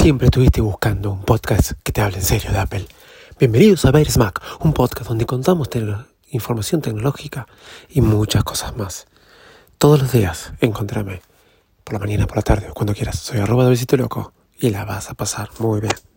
Siempre estuviste buscando un podcast que te hable en serio de Apple. Bienvenidos a Bears Mac, un podcast donde contamos información tecnológica y muchas cosas más. Todos los días, encontrame. Por la mañana, por la tarde cuando quieras. Soy arroba de loco y la vas a pasar muy bien.